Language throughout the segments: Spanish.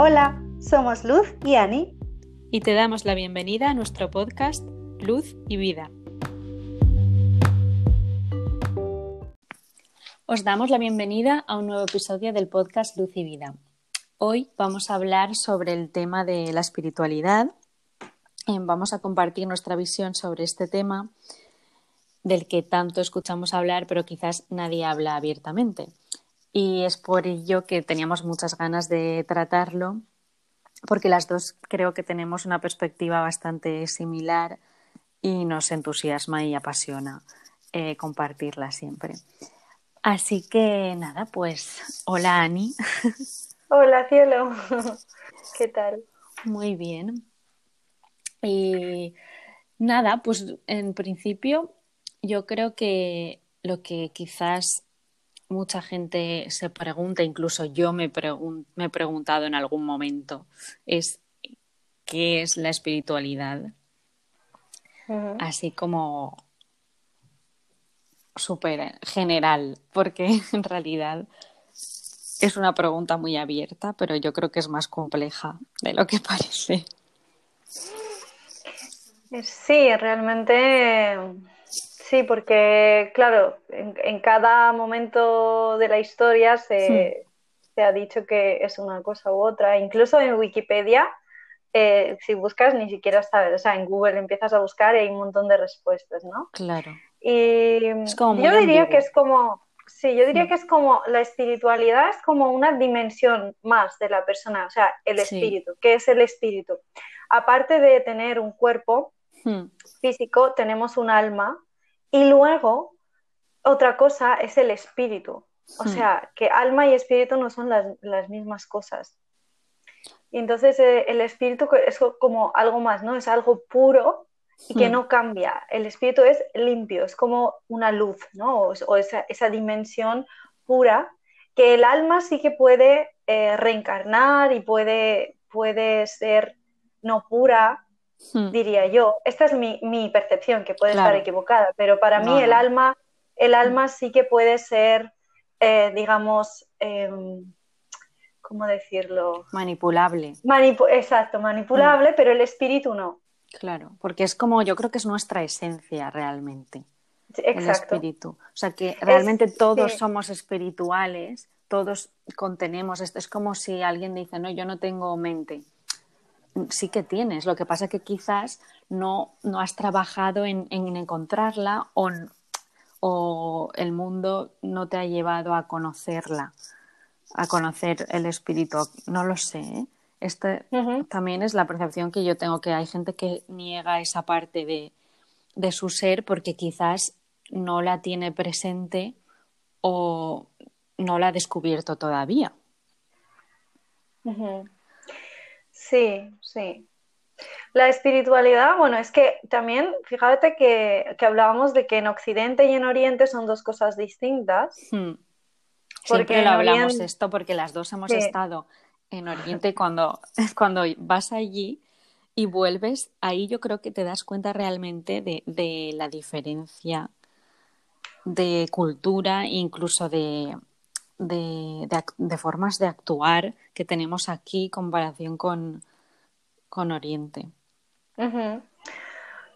Hola, somos Luz y Ani. Y te damos la bienvenida a nuestro podcast Luz y Vida. Os damos la bienvenida a un nuevo episodio del podcast Luz y Vida. Hoy vamos a hablar sobre el tema de la espiritualidad. Vamos a compartir nuestra visión sobre este tema del que tanto escuchamos hablar, pero quizás nadie habla abiertamente. Y es por ello que teníamos muchas ganas de tratarlo, porque las dos creo que tenemos una perspectiva bastante similar y nos entusiasma y apasiona eh, compartirla siempre. Así que nada, pues hola Ani. Hola cielo, ¿qué tal? Muy bien. Y nada, pues en principio yo creo que lo que quizás mucha gente se pregunta, incluso yo me, me he preguntado en algún momento, es qué es la espiritualidad. Así como súper general, porque en realidad es una pregunta muy abierta, pero yo creo que es más compleja de lo que parece. Sí, realmente Sí, porque, claro, en, cada momento de la historia se, ha dicho que es una cosa u otra. Incluso en Wikipedia, eh, si buscas, ni siquiera sabes. O sea, en Google empiezas a buscar y hay un montón de respuestas, ¿no? Claro. Y yo diría que es como, sí, yo diría mm. que es como la espiritualidad es como una dimensión más de la persona, o sea, el espíritu. ¿Qué es el espíritu? Aparte de tener un cuerpo hmm. físico, tenemos un alma y luego, otra cosa es el espíritu. O hmm. sea, que alma y espíritu no son las, mismas cosas. Y entonces eh, el espíritu es como algo más, ¿no? Es algo puro y que hmm. no cambia. El espíritu es limpio, es como una luz, ¿no? O, esa, esa, dimensión pura que el alma sí que puede eh, reencarnar y puede, puede ser no pura, Hmm. diría yo. Esta es mi, percepción, que puede estar equivocada, pero para mí el alma, el alma sí que puede ser, eh, digamos, em, ¿cómo decirlo? Manipulable. Exacto, manipulable, hmm. pero el espíritu no. Claro, porque es como, yo creo que es nuestra esencia realmente. Exacto. El espíritu. O sea que realmente todos somos espirituales, todos contenemos esto. Es como si alguien dice, no, yo no tengo mente sí que tienes. Lo que pasa es que quizás no, no has trabajado en, encontrarla o, o, el mundo no te ha llevado a conocerla, a conocer el espíritu. No lo sé. ¿eh? Este también es la percepción que yo tengo, que hay gente que niega esa parte de, de su ser porque quizás no la tiene presente o no la ha descubierto todavía. Sí, sí. La espiritualidad, bueno, es que también, fíjate que, hablábamos de que en Occidente y en Oriente son dos cosas distintas. Hmm. Siempre lo hablamos esto porque las dos hemos estado en Oriente cuando, cuando vas allí y vuelves, ahí yo creo que te das cuenta realmente de, de la diferencia de cultura, incluso de, de, formas de actuar que tenemos aquí en comparación con, con Oriente.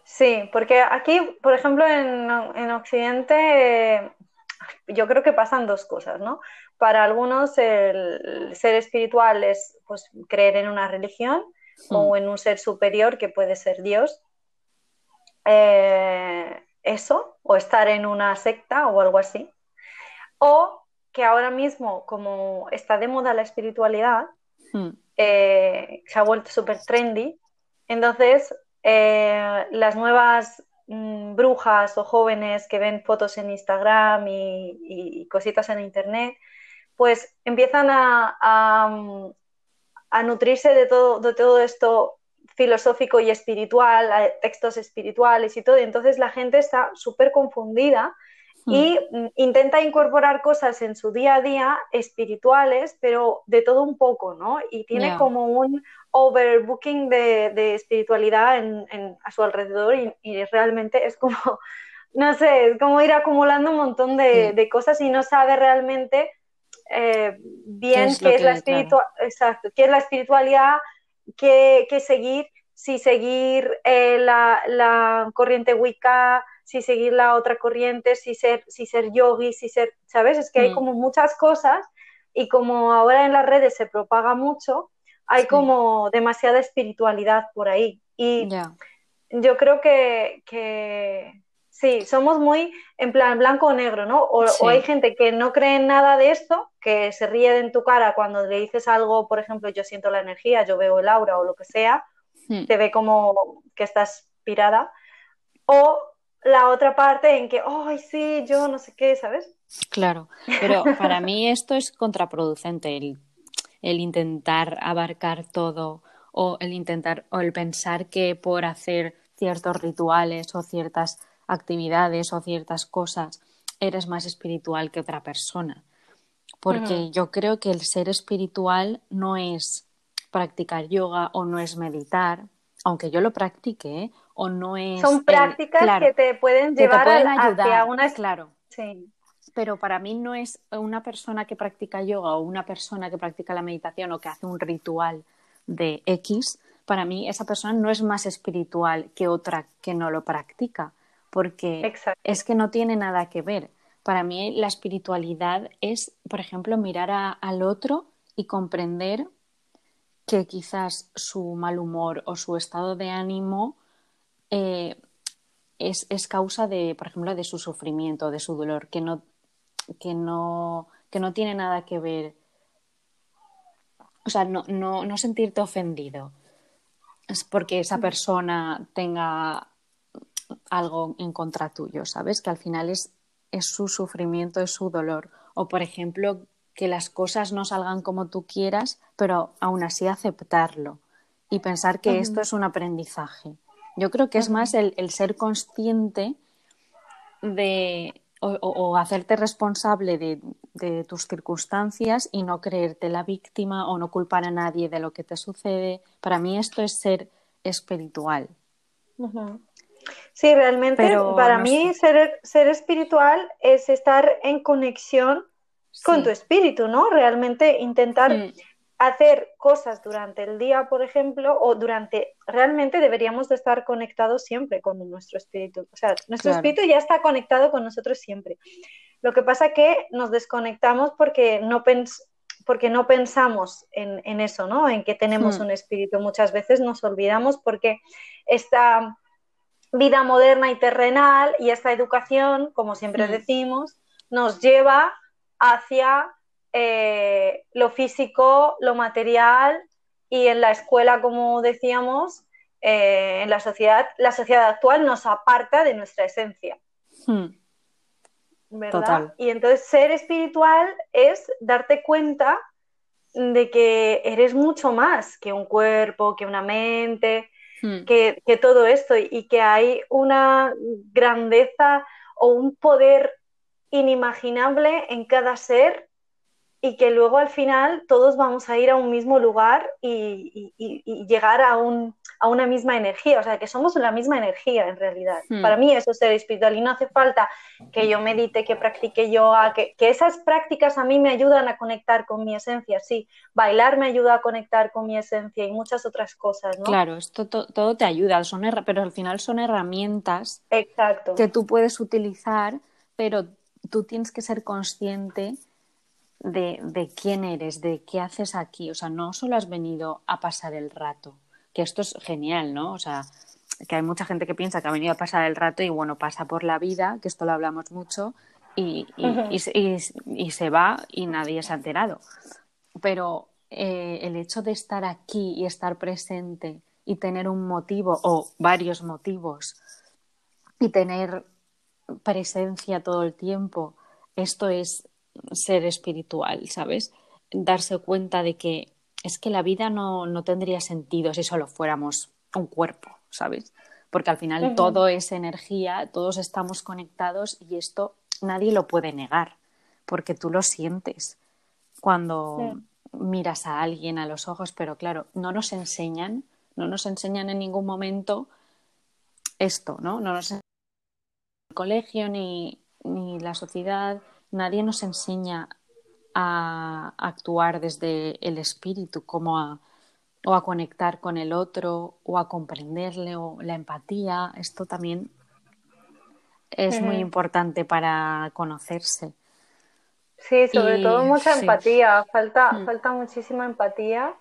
Sí, porque aquí, por ejemplo, en, en, Occidente, yo creo que pasan dos cosas, ¿no? Para algunos el ser espiritual es pues, creer en una religión o hmm. en un ser superior que puede ser Dios. Eh, eso, o estar en una secta o algo así. O que ahora mismo, como está de moda la espiritualidad, hmm. eh, se ha vuelto súper trendy, entonces eh, las nuevas mm, brujas o jóvenes que ven fotos en Instagram y, cositas en Internet, pues empiezan a, nutrirse de todo, de todo esto filosófico y espiritual, textos espirituales y todo, y entonces la gente está súper confundida y mm, intenta incorporar cosas en su día a día espirituales, pero de todo un poco, ¿no? Y tiene como un overbooking de, espiritualidad a su alrededor y, realmente es como, no sé, es como ir acumulando un montón de, cosas y no sabe realmente eh, bien qué es, la espiritualidad, exacto, qué es la espiritualidad, qué, seguir, si seguir eh, la, corriente Wicca, si seguir la otra corriente, si ser, si ser yogi, si ser, ¿sabes? Es que hay mm. como muchas cosas y como ahora en las redes se propaga mucho, hay como demasiada espiritualidad por ahí. Y yo creo que, sí, somos muy en plan blanco o negro, ¿no? O, hay gente que no cree en nada de esto, que se ríe en tu cara cuando le dices algo, por ejemplo, yo siento la energía, yo veo el aura o lo que sea, hmm. te ve como que estás pirada. O la otra parte en que, ay, sí, yo no sé qué, ¿sabes? Claro, pero para mí esto es contraproducente, el, el intentar abarcar todo o el intentar o el pensar que por hacer ciertos rituales o ciertas actividades o ciertas cosas eres más espiritual que otra persona. Porque yo creo que el ser espiritual no es practicar yoga o no es meditar, aunque yo lo practique, ¿eh? o no es. Son prácticas que te pueden llevar a, ayudar. una. Claro. Sí. Pero para mí no es una persona que practica yoga o una persona que practica la meditación o que hace un ritual de X, para mí esa persona no es más espiritual que otra que no lo practica, porque es que no tiene nada que ver. Para mí la espiritualidad es, por ejemplo, mirar al otro y comprender que quizás su mal humor o su estado de ánimo eh, es, es, causa de, por ejemplo, de su sufrimiento, de su dolor, que no, que no, que no tiene nada que ver. O sea, no, no, no sentirte ofendido es porque esa persona tenga algo en contra tuyo, ¿sabes? Que al final es, es su sufrimiento, es su dolor. O, por ejemplo, que las cosas no salgan como tú quieras, pero aún así aceptarlo y pensar que esto es un aprendizaje. Yo creo que es más el, ser consciente de o, hacerte responsable de, de, tus circunstancias y no creerte la víctima o no culpar a nadie de lo que te sucede. Para mí esto es ser espiritual. Sí, realmente para mí ser, ser espiritual es estar en conexión con tu espíritu, ¿no? Realmente intentar mm. hacer cosas durante el día, por ejemplo, o durante, realmente deberíamos de estar conectados siempre con nuestro espíritu. O sea, nuestro espíritu ya está conectado con nosotros siempre. Lo que pasa que nos desconectamos porque no, porque no pensamos en, eso, ¿no? En que tenemos mm. un espíritu. Muchas veces nos olvidamos porque esta vida moderna y terrenal y esta educación, como siempre mm. decimos, nos lleva hacia eh, lo físico, lo material y en la escuela, como decíamos, eh, en la sociedad, la sociedad actual nos aparta de nuestra esencia. Hmm. ¿Verdad? Y entonces ser espiritual es darte cuenta de que eres mucho más que un cuerpo, que una mente, hmm. que, que, todo esto y que hay una grandeza o un poder inimaginable en cada ser y que luego al final todos vamos a ir a un mismo lugar y, llegar a, un, a, una misma energía, o sea, que somos la misma energía en realidad. Hmm. Para mí eso es ser espiritual y no hace falta que yo medite, que practique yoga, que, que, esas prácticas a mí me ayudan a conectar con mi esencia, sí, bailar me ayuda a conectar con mi esencia y muchas otras cosas, ¿no? Claro, esto todo te ayuda, son pero al final son herramientas Exacto. que tú puedes utilizar, pero tú tienes que ser consciente de, de, quién eres, de qué haces aquí. O sea, no solo has venido a pasar el rato, que esto es genial, ¿no? O sea, que hay mucha gente que piensa que ha venido a pasar el rato y bueno, pasa por la vida, que esto lo hablamos mucho, y, y, se va y nadie se ha enterado. Pero eh, el hecho de estar aquí y estar presente y tener un motivo o varios motivos y tener presencia todo el tiempo, esto es ser espiritual, ¿sabes? Darse cuenta de que es que la vida no, no tendría sentido si solo fuéramos un cuerpo, ¿sabes? Porque al final todo es energía, todos estamos conectados y esto nadie lo puede negar, porque tú lo sientes cuando miras a alguien a los ojos, pero claro, no nos enseñan, no nos enseñan en ningún momento esto, ¿no? No nos colegio ni, ni la sociedad, nadie nos enseña a actuar desde el espíritu, como a, o a conectar con el otro, o a comprenderle, o la empatía. Esto también es muy importante para conocerse. Sí, sobre todo mucha empatía, falta, mm. falta muchísima empatía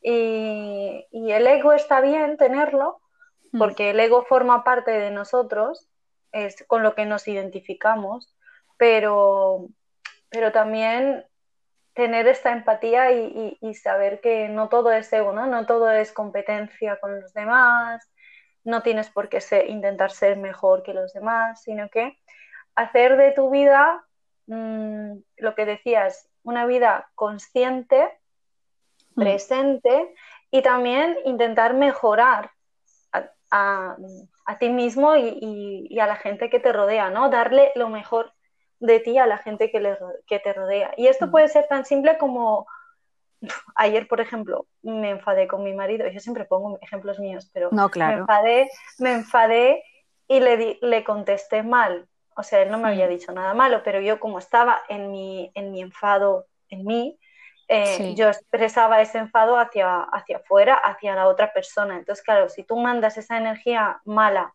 y, el ego está bien tenerlo, mm. porque el ego forma parte de nosotros, es con lo que nos identificamos, pero, pero también tener esta empatía y, saber que no todo es ego, ¿no? No todo es competencia con los demás, no tienes por qué intentar ser mejor que los demás, sino que hacer de tu vida mm, lo que decías, una vida consciente, mm. presente y también intentar mejorar a, ti mismo y, a la gente que te rodea, ¿no? Darle lo mejor de ti a la gente que, que te rodea. Y esto mm. puede ser tan simple como ayer, por ejemplo, me enfadé con mi marido, yo siempre pongo ejemplos míos, pero no, claro. me enfadé, me enfadé y le, le contesté mal. O sea, él no me había dicho nada malo, pero yo como estaba en mi, en mi enfado, en mí, eh, yo expresaba ese enfado hacia, hacia afuera, hacia la otra persona. Entonces, claro, si tú mandas esa energía mala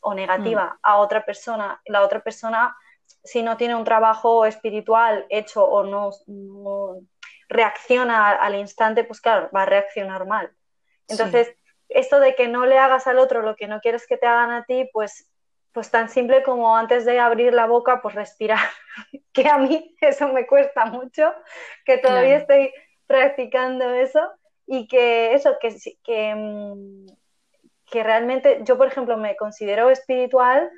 o negativa mm. a otra persona, la otra persona, si no tiene un trabajo espiritual hecho o no reacciona al instante, pues claro, va a reaccionar mal. Entonces, esto de que no le hagas al otro lo que no quieres que te hagan a ti, pues, pues tan simple como antes de abrir la boca, pues respirar. que a mí eso me cuesta mucho, que todavía estoy practicando eso y que eso, que, que, mm, que realmente yo, por ejemplo, me considero espiritual,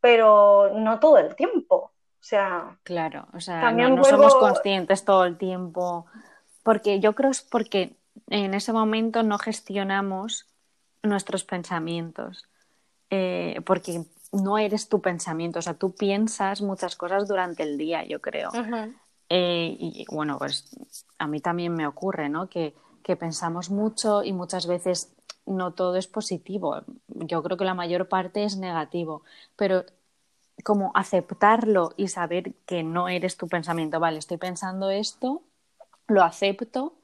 pero no todo el tiempo. O sea, claro, o sea, no, somos conscientes todo el tiempo, porque yo creo es porque en ese momento no gestionamos nuestros pensamientos, eh, porque no eres tu pensamiento, o sea, tú piensas muchas cosas durante el día, yo creo. Eh, y bueno, pues a mí también me ocurre, ¿no? Que, que pensamos mucho y muchas veces no todo es positivo. Yo creo que la mayor parte es negativo, pero como aceptarlo y saber que no eres tu pensamiento, vale, estoy pensando esto, lo acepto,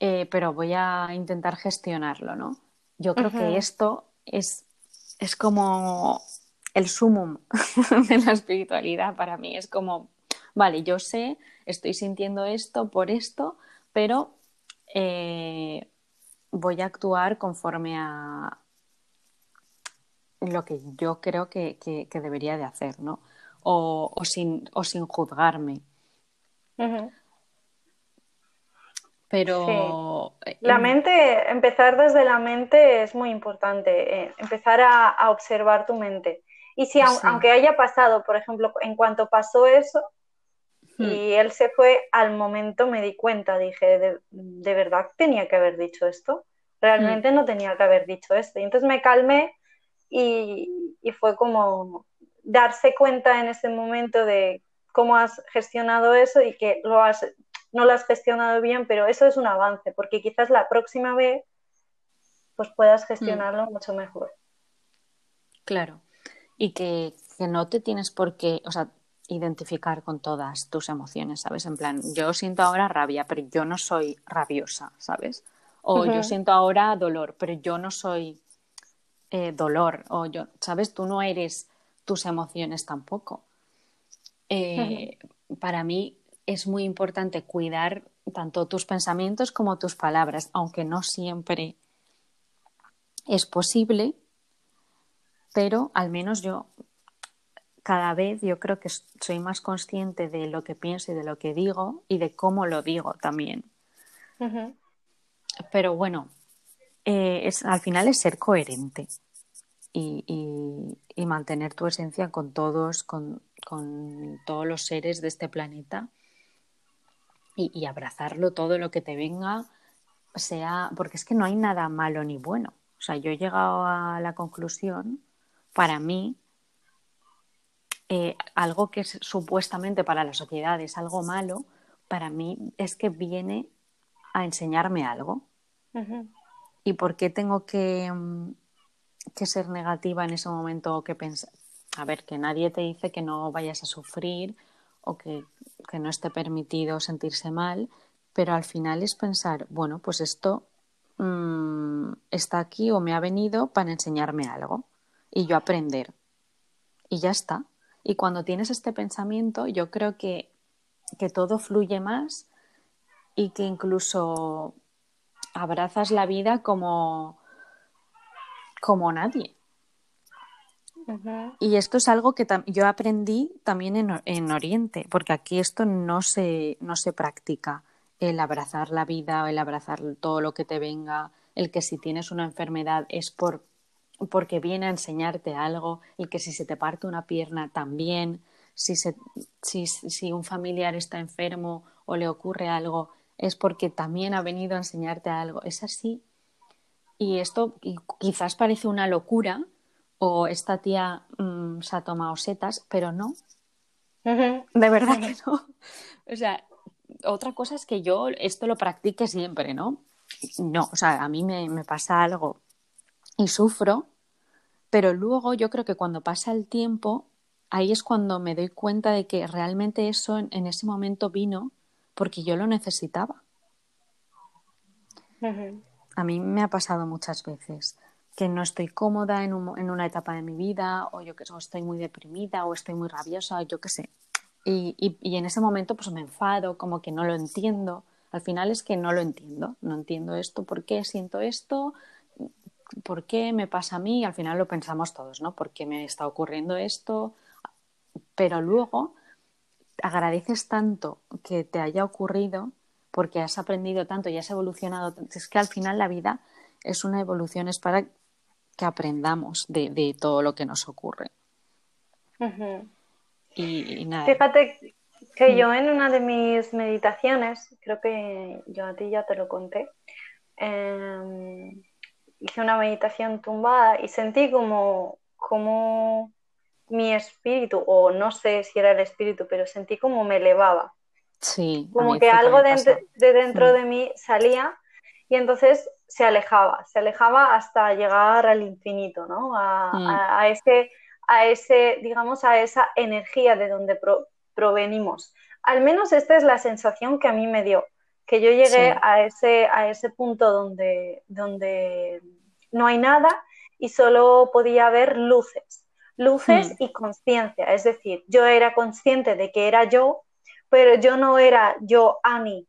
eh, pero voy a intentar gestionarlo, ¿no? Yo creo que esto es, es como el sumum de la espiritualidad para mí, es como, vale, yo sé, estoy sintiendo esto por esto, pero eh, voy a actuar conforme a, lo que yo creo que, debería de hacer, ¿no? O, sin, o sin juzgarme. Pero... Eh, la mente, empezar desde la mente es muy importante, eh, empezar a, observar tu mente. Y si aunque haya pasado, por ejemplo, en cuanto pasó eso, hmm. y él se fue, al momento me di cuenta, dije, de, de verdad tenía que haber dicho esto, realmente hmm. no tenía que haber dicho esto. Y entonces me calmé y, fue como darse cuenta en ese momento de cómo has gestionado eso y que lo has, no lo has gestionado bien, pero eso es un avance, porque quizás la próxima vez pues puedas mm. gestionarlo mucho mejor. Claro, y que, que, no te tienes por qué, o sea, identificar con todas tus emociones, ¿sabes? En plan, yo siento ahora rabia, pero yo no soy rabiosa, ¿sabes? O yo siento ahora dolor, pero yo no soy eh, dolor o yo, ¿sabes? Tú no eres tus emociones tampoco. Eh, para mí es muy importante cuidar tanto tus pensamientos como tus palabras, aunque no siempre es posible, pero al menos yo cada vez yo creo que soy más consciente de lo que pienso y de lo que digo y de cómo lo digo también. Pero bueno, eh, es, al final es ser coherente y, y, mantener tu esencia con todos, con, con, todos los seres de este planeta y, abrazarlo todo lo que te venga, sea, porque es que no hay nada malo ni bueno. O sea, yo he llegado a la conclusión, para mí, eh, algo que es supuestamente para la sociedad es algo malo, para mí es que viene a enseñarme algo. ¿Y por qué tengo que, mm, que, ser negativa en ese momento o que pensar? A ver, que nadie te dice que no vayas a sufrir o que que no esté permitido sentirse mal, pero al final es pensar, bueno, pues esto mm, está aquí o me ha venido para enseñarme algo y yo aprender. Y ya está. Y cuando tienes este pensamiento, yo creo que, que todo fluye más y que incluso abrazas la vida como, como nadie. Y esto es algo que yo aprendí también en, en, Oriente, porque aquí esto no se, no se practica, el abrazar la vida, el abrazar todo lo que te venga, el que si tienes una enfermedad es por, porque viene a enseñarte algo, el que si se te parte una pierna también, si, se, si un familiar está enfermo o le ocurre algo, es porque también ha venido a enseñarte algo. Es así. Y esto quizás parece una locura, o esta tía mm, se ha tomado setas, pero no. De verdad que no. O sea, otra cosa es que yo esto lo practique siempre, ¿no? No, o sea, a mí me, me pasa algo y sufro, pero luego yo creo que cuando pasa el tiempo, ahí es cuando me doy cuenta de que realmente eso en, en ese momento vino porque yo lo necesitaba. A mí me ha pasado muchas veces que no estoy cómoda en, en una etapa de mi vida, o yo que o estoy muy deprimida, o estoy muy rabiosa, yo qué sé. Y, y, y, en ese momento pues me enfado, como que no lo entiendo. Al final es que no lo entiendo, no entiendo esto, ¿por qué siento esto? ¿Por qué me pasa a mí? al final lo pensamos todos, ¿no? ¿Por qué me está ocurriendo esto? Pero luego agradeces tanto que te haya ocurrido porque has aprendido tanto y has evolucionado. Es que al final la vida es una evolución, es para que aprendamos de, todo lo que nos ocurre. y, nada. Fíjate que mm. yo en una de mis meditaciones, creo que yo a ti ya te lo conté, em, hice una meditación tumbada y sentí como, como mi espíritu, o no sé si era el espíritu, pero sentí como me elevaba. Sí. Como que algo de, dentro mm. de mí salía y entonces se alejaba, se alejaba hasta llegar al infinito, ¿no? A, mm. ese, a ese, digamos, a esa energía de donde provenimos. Al menos esta es la sensación que a mí me dio, que yo llegué a, ese, a ese punto donde, donde no hay nada y solo podía ver luces, luces mm. y conciencia. Es decir, yo era consciente de que era yo, pero yo no era yo, Ani,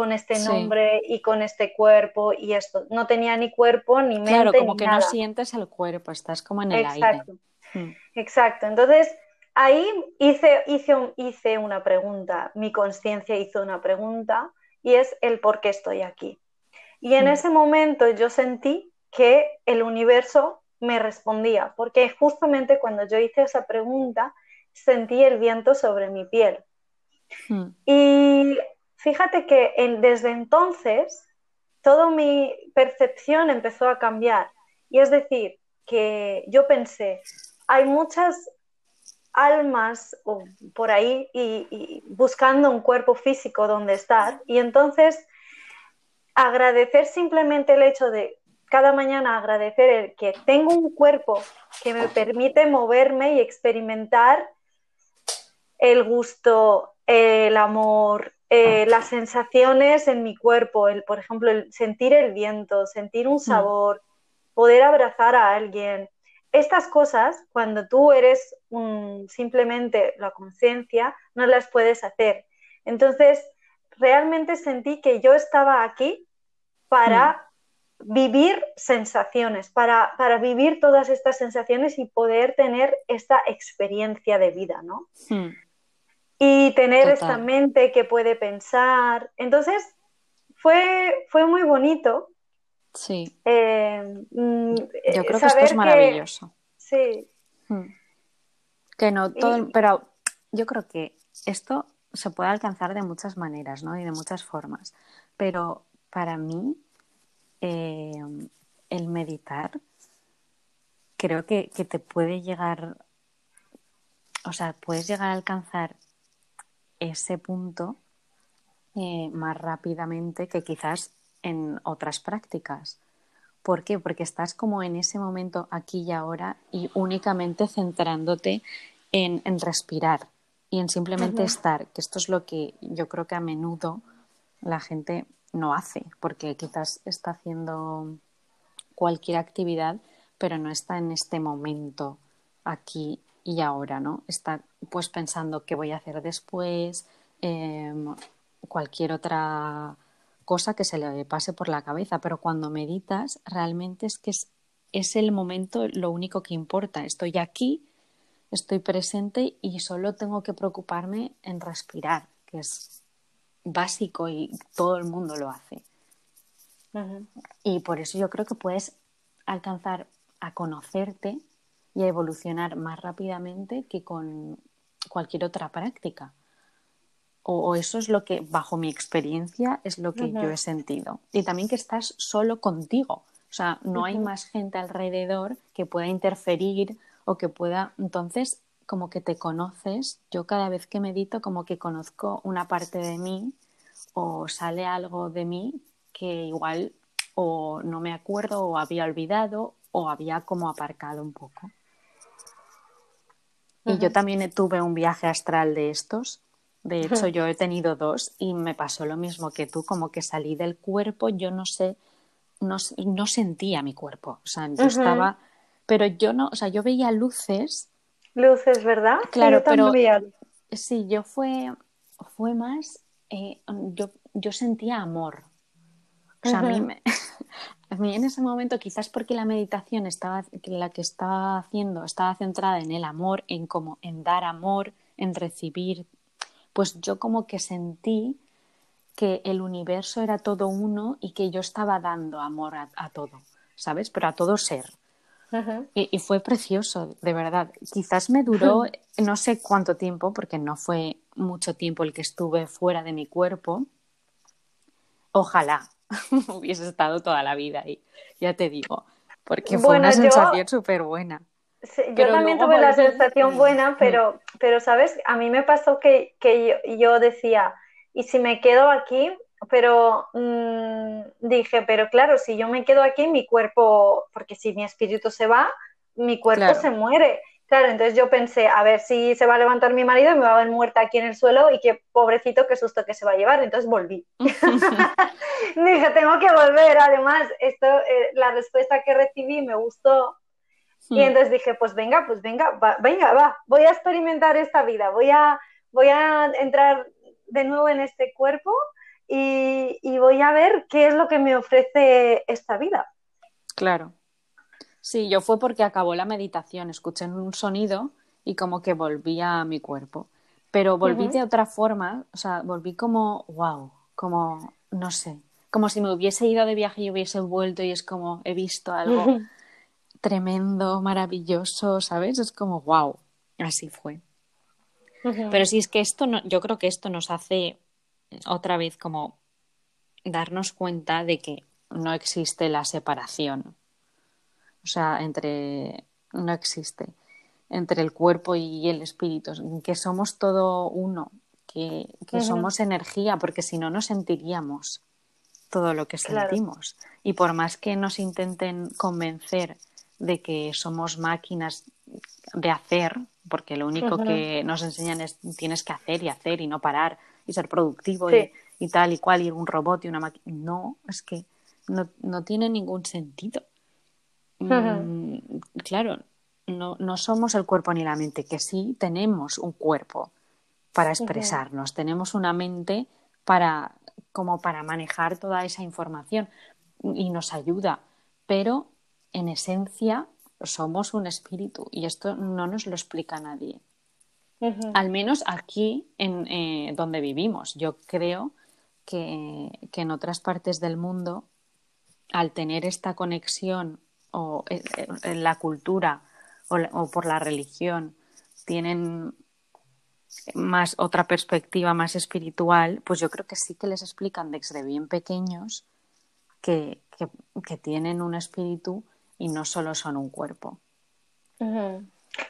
con este nombre y con este cuerpo y esto. No tenía ni cuerpo ni mente. Claro, como que no sientes el cuerpo, estás como en el Exacto. aire. Hmm. Exacto. Entonces, ahí hice, hice, hice una pregunta, mi conciencia hizo una pregunta y es el por qué estoy aquí. Y en hmm. ese momento yo sentí que el universo me respondía, porque justamente cuando yo hice esa pregunta sentí el viento sobre mi piel. Hmm. Y fíjate que desde entonces toda mi percepción empezó a cambiar. Y es decir, que yo pensé, hay muchas almas por ahí y, buscando un cuerpo físico donde estar. Y entonces agradecer simplemente el hecho de cada mañana agradecer el que tengo un cuerpo que me permite moverme y experimentar el gusto, el amor, eh, las sensaciones en mi cuerpo, el, por ejemplo, el sentir el viento, sentir un mm. sabor, poder abrazar a alguien. Estas cosas, cuando tú eres simplemente la conciencia, no las puedes hacer. Entonces, realmente sentí que yo estaba aquí para mm. vivir sensaciones, para, para, vivir todas estas sensaciones y poder tener esta experiencia de vida, ¿no? Mm y tener esta mente que puede pensar. Entonces, fue, fue muy bonito. Sí. Eh, mm, yo creo que esto es maravilloso. sí. Hmm. Que no todo, pero yo creo que esto se puede alcanzar de muchas maneras, ¿no? Y de muchas formas. Pero para mí, eh, el meditar creo que, que te puede llegar, o sea, puedes llegar a alcanzar ese punto eh, más rápidamente que quizás en otras prácticas. ¿Por qué? Porque estás como en ese momento aquí y ahora y únicamente centrándote en, respirar. y en simplemente estar, que esto es lo que yo creo que a menudo la gente no hace, porque quizás está haciendo cualquier actividad, pero no está en este momento aquí y ahora, ¿no? Está pues pensando qué voy a hacer después, em, cualquier otra cosa que se le pase por la cabeza, pero cuando meditas realmente es que es, es el momento lo único que importa. Estoy aquí estoy presente y solo tengo que preocuparme en respirar, que es básico y todo el mundo lo hace. Y por eso yo creo que puedes alcanzar a conocerte y a evolucionar más rápidamente que con cualquier otra práctica. O, eso es lo que, bajo mi experiencia, es lo que yo he sentido. Y también que estás solo contigo. O sea, no hay más gente alrededor que pueda interferir o que pueda, entonces, como que te conoces, yo cada vez que medito como que conozco una parte de mí o sale algo de mí que igual o no me acuerdo o había olvidado o había como aparcado un poco. Y yo también tuve un viaje astral de estos. De hecho, yo he tenido dos y me pasó lo mismo que tú, como que salí del cuerpo, yo no sé, no, no sentía mi cuerpo. O sea, yo estaba pero yo no, o sea, yo veía luces. Luces, ¿verdad? Claro, sí, pero sí, yo fue, fue más, eh, yo, yo sentía amor. O sea, a, mí a mí en ese momento, quizás porque la meditación estaba, la que estaba haciendo, estaba centrada en el amor, en como, en dar amor, en recibir, pues yo como que sentí que el universo era todo uno y que yo estaba dando amor a todo, ¿sabes? Pero a todo ser y, fue precioso, de verdad. Quizás me duró no sé cuánto tiempo, porque no fue mucho tiempo el que estuve fuera de mi cuerpo. Ojalá hubiese estado toda la vida ahí, ya te digo, porque fue una sensación súper buena. yo también tuve la sensación buena, pero, pero, ¿sabes? A mí me pasó que, que yo decía, ¿y si me quedo aquí? pero mm, dije, pero claro, si yo me quedo aquí, mi cuerpo, porque si mi espíritu se va, mi cuerpo se muere. Claro, entonces yo pensé, a ver si se va a levantar mi marido y me va a ver muerta aquí en el suelo y qué pobrecito, qué susto que se va a llevar. Entonces volví. dije, tengo que volver. Además, esto, eh, la respuesta que recibí me gustó. Y entonces dije, pues venga, pues venga, venga, va, voy a experimentar esta vida, voy a, voy a entrar de nuevo en este cuerpo y, voy a ver qué es lo que me ofrece esta vida. Claro. Sí, yo fue porque acabó la meditación, escuché un sonido y como que volví a mi cuerpo. Pero volví de otra forma, o sea, volví como, wow, como, no sé, como si me hubiese ido de viaje y hubiese vuelto y es como, he visto algo tremendo, maravilloso, ¿sabes? Es como, wow, así fue. Pero sí es que esto, no, yo creo que esto nos hace otra vez como darnos cuenta de que no existe la separación. O sea, entre no existe entre el cuerpo y el espíritu, que somos todo uno, que, somos energía, porque si no, no sentiríamos todo lo que sentimos. Y por más que nos intenten convencer de que somos máquinas de hacer, porque lo único que nos enseñan es tienes que hacer y hacer y no parar, y ser productivo y, tal y cual, y un robot y una máquina. No, es que no, no tiene ningún sentido. Mm, claro, no, no somos el cuerpo ni la mente, que sí tenemos un cuerpo para expresarnos, tenemos una mente para como para manejar toda esa información y nos ayuda, pero en esencia somos un espíritu y esto no nos lo explica nadie. Al menos aquí en eh, donde vivimos. Yo creo que, en otras partes del mundo, al tener esta conexión o en la cultura o, por la religión, tienen más otra perspectiva más espiritual, pues yo creo que sí que les explican desde bien pequeños que, tienen un espíritu y no solo son un cuerpo.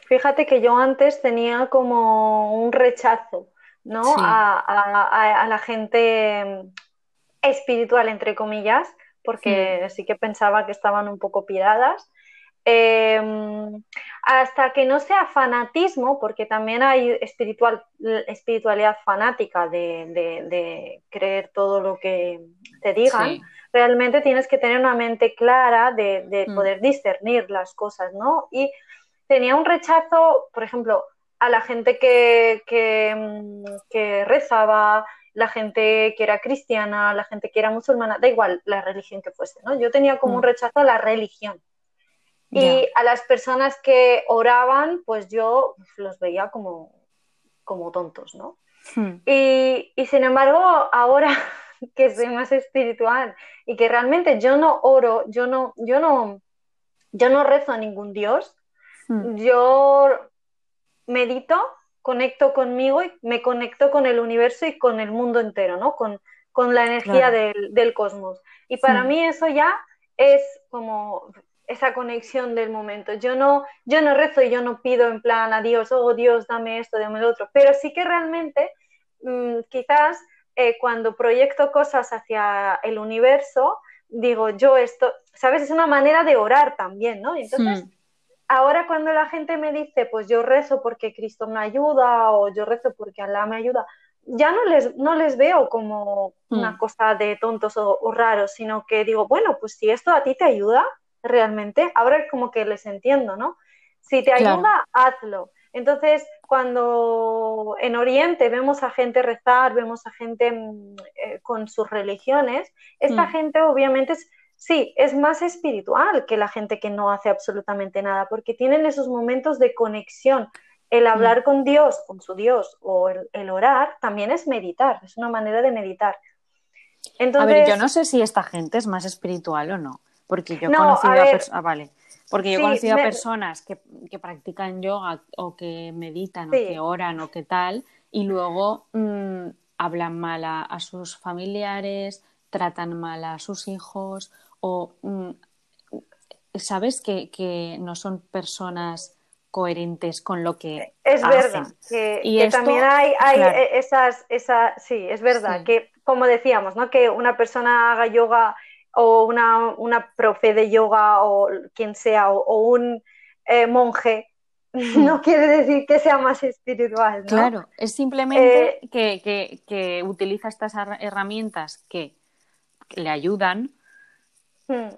Fíjate que yo antes tenía como un rechazo, ¿no? A, la gente espiritual, entre comillas, porque sí. que pensaba que estaban un poco piradas. Em, hasta que no sea fanatismo, porque también hay espiritual, espiritualidad fanática de, creer todo lo que te digan, realmente tienes que tener una mente clara de, mm. poder discernir las cosas, ¿no? Y tenía un rechazo, por ejemplo, a la gente que, que rezaba, la gente que era cristiana, la gente que era musulmana, da igual la religión que fuese, ¿no? Yo tenía como un mm. rechazo a la religión y a las personas que oraban, pues yo los veía como, como tontos, ¿no? Hmm. Y, sin embargo, ahora que soy más espiritual y que realmente yo no oro, yo no, yo no, yo no rezo a ningún Dios, hmm. yo medito, conecto conmigo y me conecto con el universo y con el mundo entero, ¿no? Con, la energía del, cosmos. Y para mí eso ya es como esa conexión del momento. Yo no, yo no rezo y yo no pido en plan a Dios, oh Dios, dame esto, dame lo otro, pero sí que realmente mm, quizás eh, cuando proyecto cosas hacia el universo, digo yo esto, ¿sabes? Es una manera de orar también, ¿no? entonces, hmm. Ahora cuando la gente me dice, pues yo rezo porque Cristo me ayuda o yo rezo porque Allah me ayuda, ya no les, no les veo como una hmm. cosa de tontos o, o raros, sino que digo, bueno, pues si esto a ti te ayuda, realmente, ahora como que les entiendo, ¿no? Si te ayuda, hazlo. Entonces, cuando en Oriente vemos a gente rezar, vemos a gente mm, eh, con sus religiones, esta mm. gente obviamente es, sí, es más espiritual que la gente que no hace absolutamente nada, porque tienen esos momentos de conexión. El mm. hablar con Dios, con su Dios, o el, orar, también es meditar, es una manera de meditar. Entonces, a ver, yo no sé si esta gente es más espiritual o no. Porque yo he conocido a, ah, vale. Porque yo he conocido a personas que, practican yoga o que meditan o que oran o que tal, y luego mm, hablan mal a, sus familiares, tratan mal a sus hijos, o mm, sabes que, no son personas coherentes con lo que es verdad que, y también hay, hay esas, esas sí es verdad que como decíamos no que una persona haga yoga o una, una profe de yoga o quien sea, o, un eh, monje, no quiere decir que sea más espiritual. Claro, es simplemente eh, que, utiliza estas herramientas que le ayudan.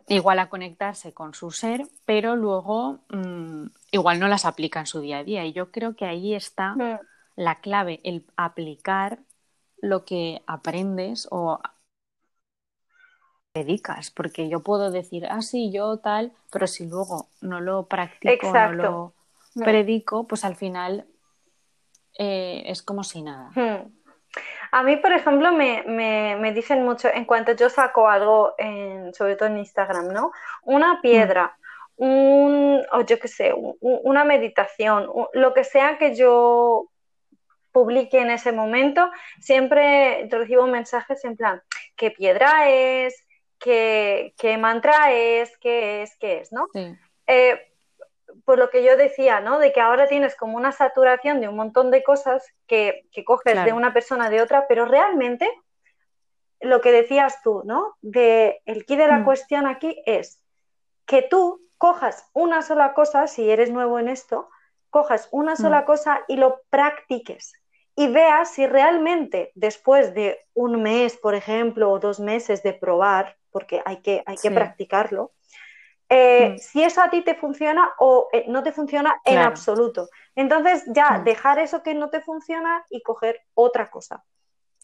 Igual a conectarse con su ser, pero luego mm, igual no las aplica en su día a día. Y yo creo que ahí está hmm. la clave, el aplicar lo que aprendes o dedicas, porque yo puedo decir, ah, sí, yo tal, pero si luego no lo practico, no lo predico, pues al final eh, es como si nada. Hmm. A mí, por ejemplo, me, me, me, dicen mucho, en cuanto yo saco algo, en, sobre todo en Instagram, ¿no? Una piedra, un, o yo qué sé, una meditación, lo que sea que yo publique en ese momento, siempre recibo mensajes en plan, ¿qué piedra es? qué, mantra es, qué es, qué es, ¿no? Eh, por lo que yo decía, ¿no? De que ahora tienes como una saturación de un montón de cosas que, coges de una persona de otra, pero realmente lo que decías tú, ¿no? De el key de la mm. cuestión aquí es que tú cojas una sola cosa, si eres nuevo en esto, cojas una sola mm. cosa y lo practiques y veas si realmente después de un mes, por ejemplo, o dos meses de probar, porque hay que, hay que practicarlo. Eh, mm. Si eso a ti te funciona o eh, no te funciona en absoluto. Entonces ya mm. dejar eso que no te funciona y coger otra cosa.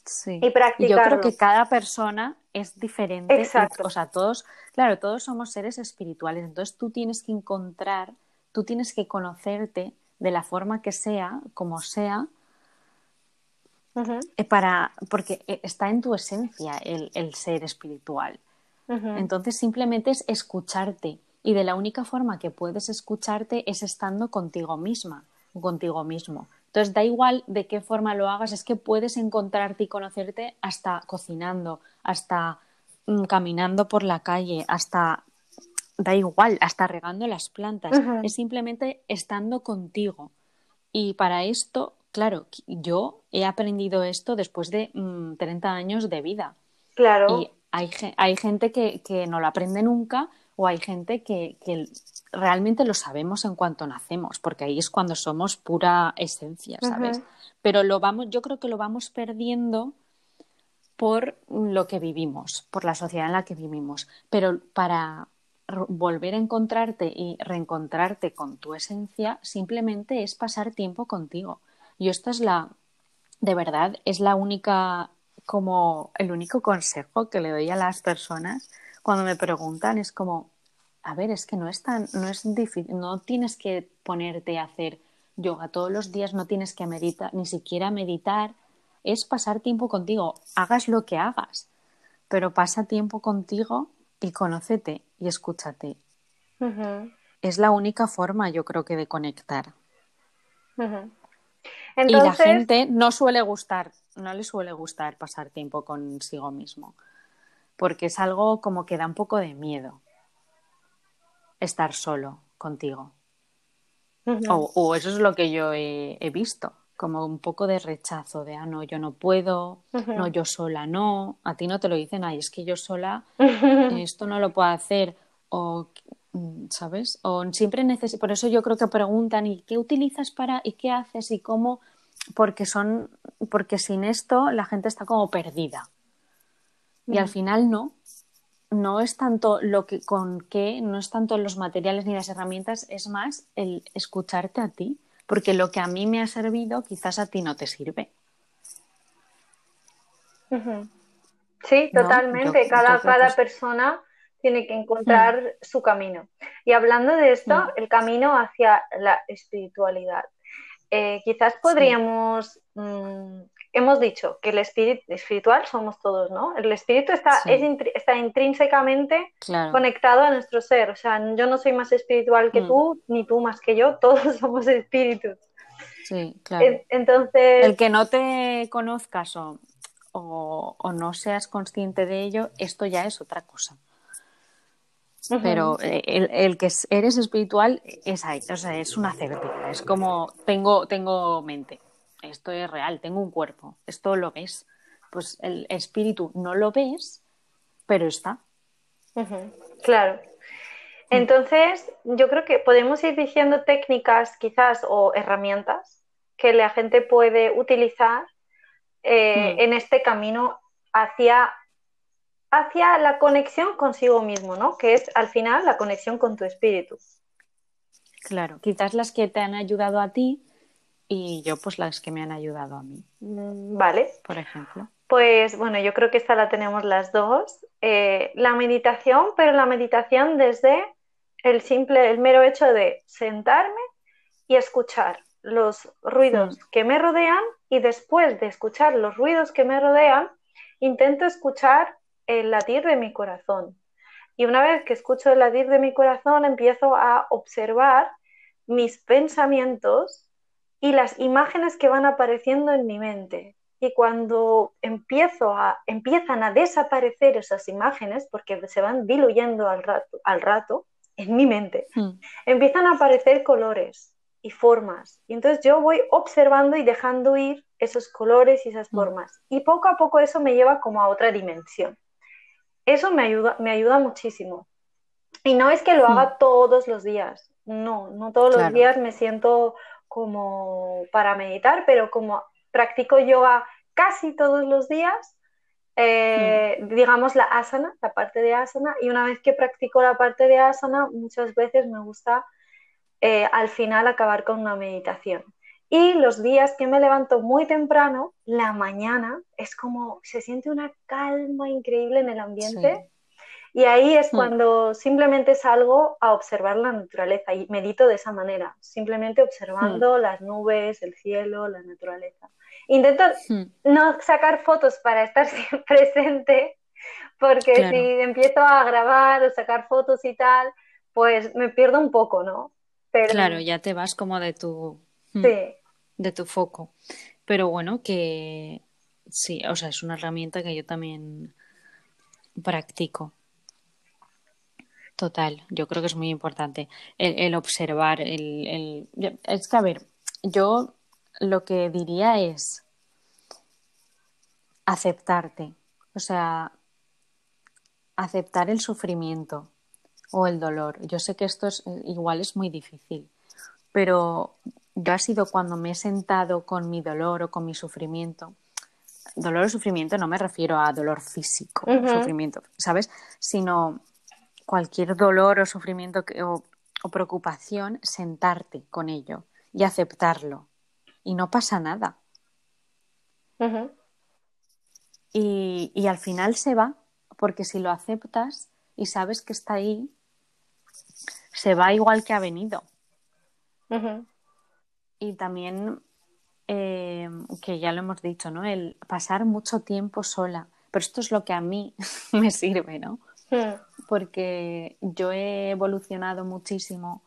Sí. Y practicarlo. Yo creo que cada persona es diferente. Exacto. O sea, todos, claro, todos somos seres espirituales. Entonces tú tienes que encontrar, tú tienes que conocerte de la forma que sea, como sea, eh, para, porque está en tu esencia el, el ser espiritual. Entonces simplemente es escucharte y de la única forma que puedes escucharte es estando contigo misma, contigo mismo. Entonces da igual de qué forma lo hagas, es que puedes encontrarte y conocerte hasta cocinando, hasta mm, caminando por la calle, hasta da igual, hasta regando las plantas. Es simplemente estando contigo. Y para esto, claro, yo he aprendido esto después de 30 mm, años de vida. Claro hay, hay gente que, no lo aprende nunca o hay gente que, realmente lo sabemos en cuanto nacemos, porque ahí es cuando somos pura esencia, ¿sabes? Pero lo vamos, yo creo que lo vamos perdiendo por lo que vivimos, por la sociedad en la que vivimos. Pero para volver a encontrarte y reencontrarte con tu esencia, simplemente es pasar tiempo contigo. Y esto es la, de verdad, es la única, como el único consejo que le doy a las personas cuando me preguntan, es como, a ver, es que no es tan, no es difícil, no tienes que ponerte a hacer yoga todos los días, no tienes que meditar, ni siquiera meditar, es pasar tiempo contigo, hagas lo que hagas, pero pasa tiempo contigo y conócete y escúchate. Es la única forma, yo creo que, de conectar. Y la gente no suele gustar, no le suele gustar pasar tiempo consigo mismo, porque es algo como que da un poco de miedo estar solo contigo. o, eso es lo que yo he, visto, como un poco de rechazo de, ah, no, yo no puedo, no, yo sola no, a ti no te lo dicen, ay, es que yo sola esto no lo puedo hacer, o, mm, ¿sabes? O siempre necesito, por eso yo creo que preguntan, ¿y qué utilizas para, y qué haces, y cómo? Porque son, porque sin esto la gente está como perdida. Y al final no, no es tanto lo que con qué, no es tanto los materiales ni las herramientas, es más el escucharte a ti, porque lo que a mí me ha servido quizás a ti no te sirve. Sí, totalmente. cada, cada persona tiene que encontrar mm. su camino. Y hablando de esto, mm. el camino hacia la espiritualidad. Eh, quizás podríamos mm, hemos dicho que el espíritu espiritual somos todos, ¿no? El espíritu está, está intrínsecamente conectado a nuestro ser. O sea, yo no soy más espiritual que mm. tú, ni tú más que yo, todos somos espíritus. Sí, claro. Entonces. El que no te conozcas o, o, no seas consciente de ello, esto ya es otra cosa. Pero eh, el, el, que eres espiritual es ahí, o sea, es una certeza. Es como tengo, tengo mente esto es real, tengo un cuerpo, esto lo ves. Pues el espíritu no lo ves, pero está. Claro. Entonces, yo creo que podemos ir diciendo técnicas quizás o herramientas que la gente puede utilizar eh, hmm. en este camino hacia, hacia la conexión consigo mismo, ¿no? Que es al final la conexión con tu espíritu. Claro, quizás las que te han ayudado a ti y yo pues las que me han ayudado a mí. Mm, vale. Por ejemplo. Pues bueno, yo creo que esta la tenemos las dos. Eh, la meditación, pero la meditación desde el simple, el mero hecho de sentarme y escuchar los ruidos que me rodean y después de escuchar los ruidos que me rodean, intento escuchar el latir de mi corazón. Y una vez que escucho el latir de mi corazón, empiezo a observar mis pensamientos y las imágenes que van apareciendo en mi mente. Y cuando empiezo a, empiezan a desaparecer esas imágenes, porque se van diluyendo al rato, al rato en mi mente, hmm. empiezan a aparecer colores y formas. Y entonces yo voy observando y dejando ir esos colores y esas hmm. formas. Y poco a poco eso me lleva como a otra dimensión. Eso me ayuda, me ayuda muchísimo. Y no es que lo haga todos los días. No, no todos los días me siento como para meditar, pero como practico yoga casi todos los días, eh, mm. digamos la asana, la parte de asana, y una vez que practico la parte de asana, muchas veces me gusta eh, al final acabar con una meditación. Y los días que me levanto muy temprano, la mañana, es como se siente una calma increíble en el ambiente. Y ahí es hmm. cuando simplemente salgo a observar la naturaleza y medito de esa manera, simplemente observando hmm. las nubes, el cielo, la naturaleza. Intento hmm. no sacar fotos para estar presente, porque si empiezo a grabar o sacar fotos y tal, pues me pierdo un poco, ¿no? Claro, ya te vas como de tu, de tu foco. Pero bueno, que sí, o sea, es una herramienta que yo también practico. Total, yo creo que es muy importante el, observar, el, Es que, a ver, yo lo que diría es aceptarte, o sea, aceptar el sufrimiento, o el dolor. Yo sé que esto es, eh, igual es muy difícil, pero yo ha sido cuando me he sentado con mi dolor o con mi sufrimiento. Dolor o sufrimiento no me refiero a dolor físico, sufrimiento, ¿sabes? Sino cualquier dolor o sufrimiento o, preocupación, sentarte con ello y aceptarlo. Y no pasa nada. y, y al final se va, porque si lo aceptas y sabes que está ahí, se va igual que ha venido. Y también, eh, que ya lo hemos dicho, ¿no? El pasar mucho tiempo sola. Pero esto es lo que a mí me sirve, ¿no? Hmm. Porque yo he evolucionado muchísimo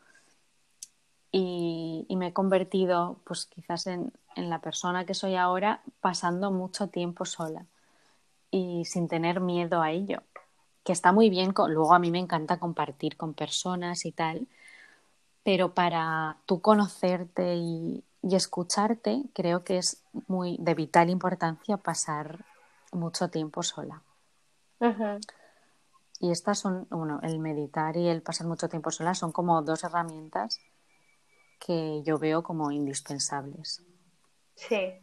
y, me he convertido, pues quizás en, en la persona que soy ahora, pasando mucho tiempo sola y sin tener miedo a ello que está muy bien, luego a mí me encanta compartir con personas y tal, pero para tú conocerte y, escucharte, creo que es muy de vital importancia pasar mucho tiempo sola. Y estas son, bueno, el meditar y el pasar mucho tiempo sola son como dos herramientas que yo veo como indispensables. Sí.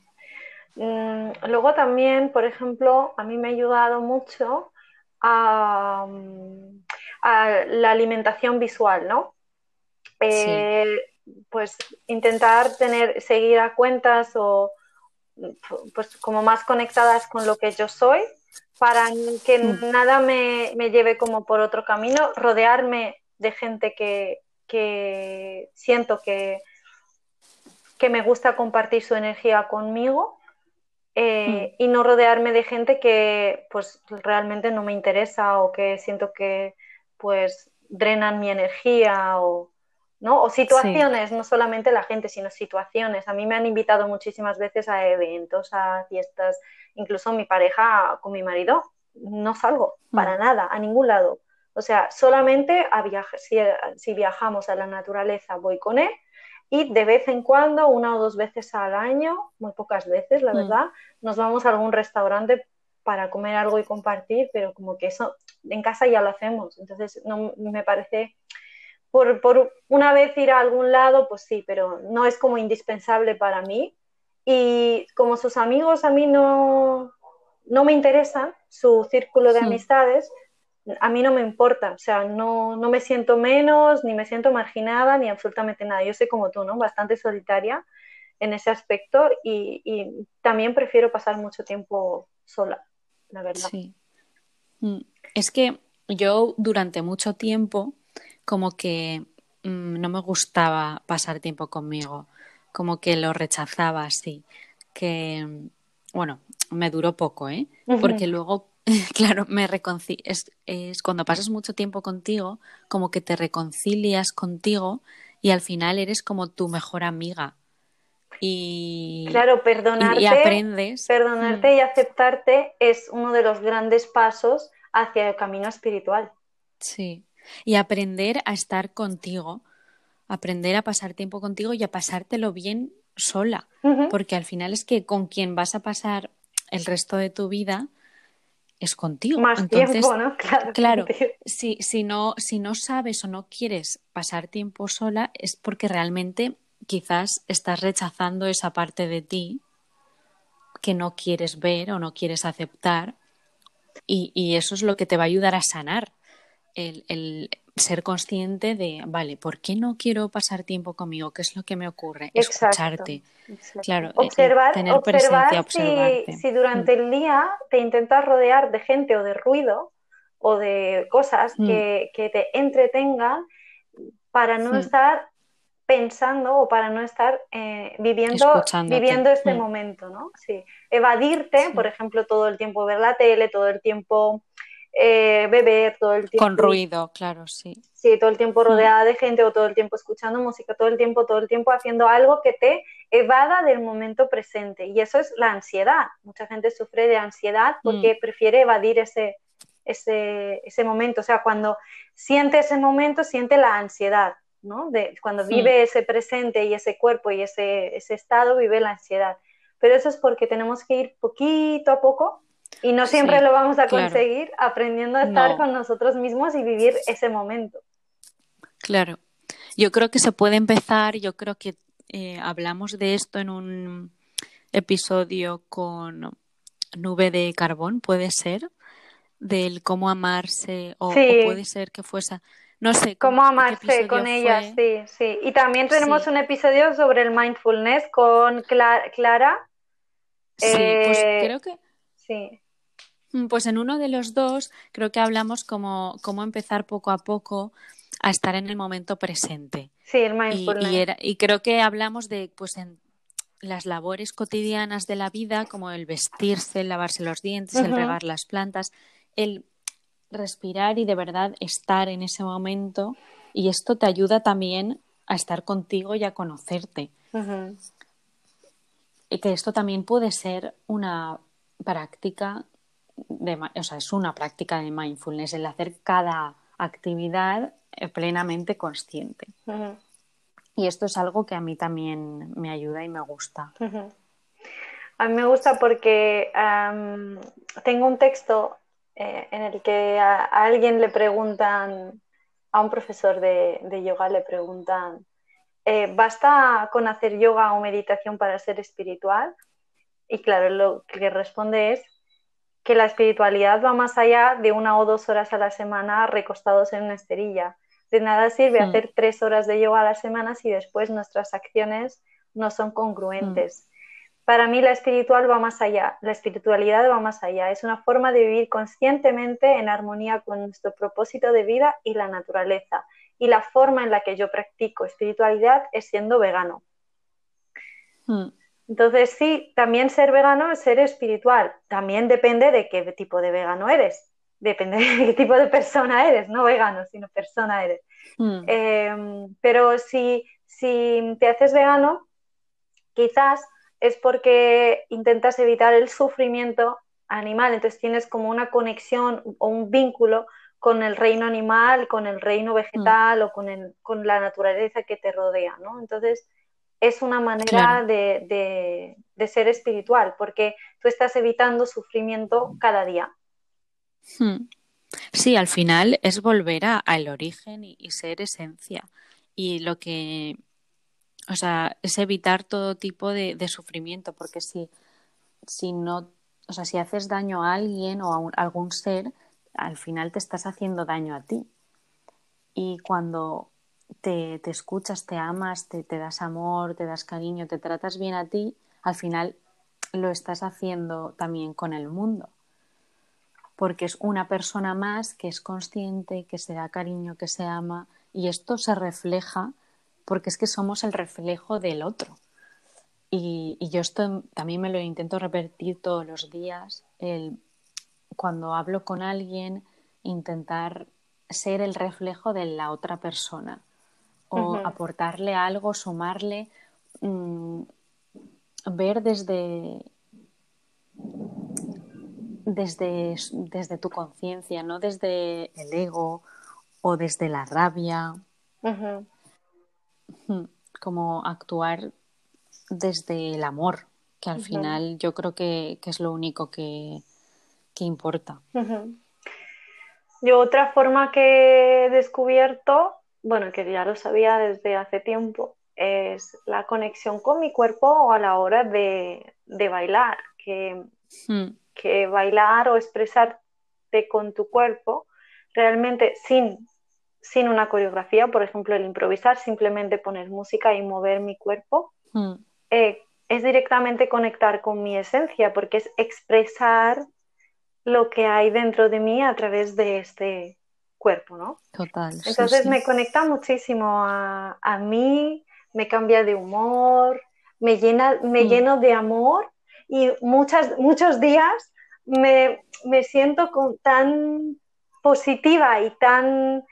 Mm, luego también, por ejemplo, a mí me ha ayudado mucho a, la alimentación visual, ¿no? Eh, pues intentar tener, seguir a cuentas o pues como más conectadas con lo que yo soy para que mm. nada me, lleve como por otro camino, rodearme de gente que, siento que, que me gusta compartir su energía conmigo eh, mm. y no rodearme de gente que pues realmente no me interesa o que siento que pues drenan mi energía o, ¿no? o situaciones, no solamente la gente, sino situaciones. A mí me han invitado muchísimas veces a eventos, a fiestas, incluso mi pareja con mi marido, no salgo mm. para nada, a ningún lado. O sea, solamente a viajar, si viajamos a la naturaleza voy con él y de vez en cuando, una o dos veces al año, muy pocas veces, la mm. verdad, nos vamos a algún restaurante para comer algo y compartir, pero como que eso en casa ya lo hacemos. Entonces, no me parece, por, por una vez ir a algún lado, pues sí, pero no es como indispensable para mí. Y como sus amigos a mí no, no me interesan, su círculo de amistades, a mí no me importa, o sea, no, no, me siento menos, ni me siento marginada, ni absolutamente nada. Yo soy como tú, ¿no? Bastante solitaria en ese aspecto y, también prefiero pasar mucho tiempo sola, la verdad. Sí. Mm, es que yo durante mucho tiempo como que mm, no me gustaba pasar tiempo conmigo, como que lo rechazaba así, que bueno, me duró poco, ¿eh? Porque luego Claro, me es, es cuando pasas mucho tiempo contigo, como que te reconcilias contigo y al final eres como tu mejor amiga. Y, claro, perdonarte, y, aprendes. Perdonarte mm. y aceptarte es uno de los grandes pasos hacia el camino espiritual. Sí, y aprender a estar contigo, aprender a pasar tiempo contigo y a pasártelo bien sola, porque al final es que con quien vas a pasar el resto de tu vida es contigo. Más tiempo, ¿no? Claro, claro si, si, no, si no sabes o no quieres pasar tiempo sola, es porque realmente quizás estás rechazando esa parte de ti que no quieres ver o no quieres aceptar y, y eso es lo que te va a ayudar a sanar el, el, ser consciente de, vale, ¿por qué no quiero pasar tiempo conmigo? ¿Qué es lo que me ocurre? Escucharte. Claro, eh, observar, tener presencia, si, si, durante mm. el día te intentas rodear de gente o de ruido o de cosas mm. que, que, te entretengan para no mm. estar pensando o para no estar eh, viviendo, viviendo este momento, ¿no? Sí. Evadirte, por ejemplo, todo el tiempo ver la tele, todo el tiempo eh, beber todo el tiempo. Con ruido, claro, sí. Sí, todo el tiempo rodeada de gente o todo el tiempo escuchando música, todo el tiempo, todo el tiempo haciendo algo que te evada del momento presente. Y eso es la ansiedad. Mucha gente sufre de ansiedad porque mm. prefiere evadir ese, ese, ese, momento. O sea, cuando siente ese momento, siente la ansiedad. ¿no? De, cuando vive ese presente y ese cuerpo y ese, ese estado, vive la ansiedad. Pero eso es porque tenemos que ir poquito a poco Y no siempre lo vamos a conseguir aprendiendo a estar con nosotros mismos y vivir ese momento. Claro. Yo creo que se puede empezar, yo creo que eh, hablamos de esto en un episodio con Nube de Carbón, puede ser, del cómo amarse, o, puede ser que fuese, no sé. Cómo amarse con ella, sí, sí. Y también tenemos un episodio sobre el mindfulness con Clara. Sí, pues eh, creo que. Sí. Mm, pues en uno de los dos creo que hablamos como cómo empezar poco a poco a estar en el momento presente. Sí, el mindfulness. Y, creo que hablamos de, pues, en las labores cotidianas de la vida, como el vestirse, el lavarse los dientes, el regar las plantas, el respirar y de verdad estar en ese momento. Y esto te ayuda también a estar contigo y a conocerte. Y que esto también puede ser una práctica de, o sea, es una práctica de mindfulness, el hacer cada actividad eh, plenamente consciente. Y esto es algo que a mí también me ayuda y me gusta. A mí me gusta porque tengo un texto eh, en el que a, alguien le preguntan, a un profesor de, yoga le preguntan, eh, ¿basta con hacer yoga o meditación para ser espiritual? Y claro, lo que responde es que la espiritualidad va más allá de una o dos horas a la semana recostados en una esterilla. De nada sirve hacer tres horas de yoga a la semana si después nuestras acciones no son congruentes. Hmm. Para mí la espiritual va más allá, la espiritualidad va más allá. Es una forma de vivir conscientemente en armonía con nuestro propósito de vida y la naturaleza. Y la forma en la que yo practico espiritualidad es siendo vegano. Hmm. Entonces, sí, también ser vegano es ser espiritual. También depende de qué tipo de vegano eres. Depende de qué tipo de persona eres, no vegano, sino persona eres. Hmm. Em, pero si, si te haces vegano, quizás es porque intentas evitar el sufrimiento animal. Entonces tienes como una conexión o un vínculo con el reino animal, con el reino vegetal hmm. o con, el, con la naturaleza que te rodea, ¿no? Entonces, es una manera de, ser espiritual, porque tú estás evitando sufrimiento cada día. Hmm. Sí, al final es volver al origen y, ser esencia. Y lo que, o sea, es evitar todo tipo de, sufrimiento, porque si, si no, o sea, si haces daño a alguien o a, algún ser, al final te estás haciendo daño a ti. Y cuando te, te escuchas, te amas, te, te das amor, te das cariño, te tratas bien a ti, al final lo estás haciendo también con el mundo. Porque es una persona más que es consciente, que se da cariño, que se ama, y esto se refleja porque es que somos el reflejo del otro. Y, y yo esto también me lo intento repetir todos los días, el, cuando hablo con alguien, intentar ser el reflejo de la otra persona o aportarle algo, sumarle, mm, ver desde, desde, desde tu conciencia, no desde el ego o desde la rabia, como actuar desde el amor, que al final yo creo que, es lo único que, que importa. Yo otra forma que he descubierto bueno, que ya lo sabía desde hace tiempo, es la conexión con mi cuerpo a la hora de, bailar, que, hmm. que bailar o expresarte con tu cuerpo realmente sin, sin una coreografía, por ejemplo, el improvisar, simplemente poner música y mover mi cuerpo, hmm. eh, es directamente conectar con mi esencia, porque es expresar lo que hay dentro de mí a través de este, cuerpo, ¿no? Total. Entonces me conecta muchísimo a, mí, me cambia de humor, me, llena, me lleno de amor y muchas, muchos días me, siento tan positiva y tan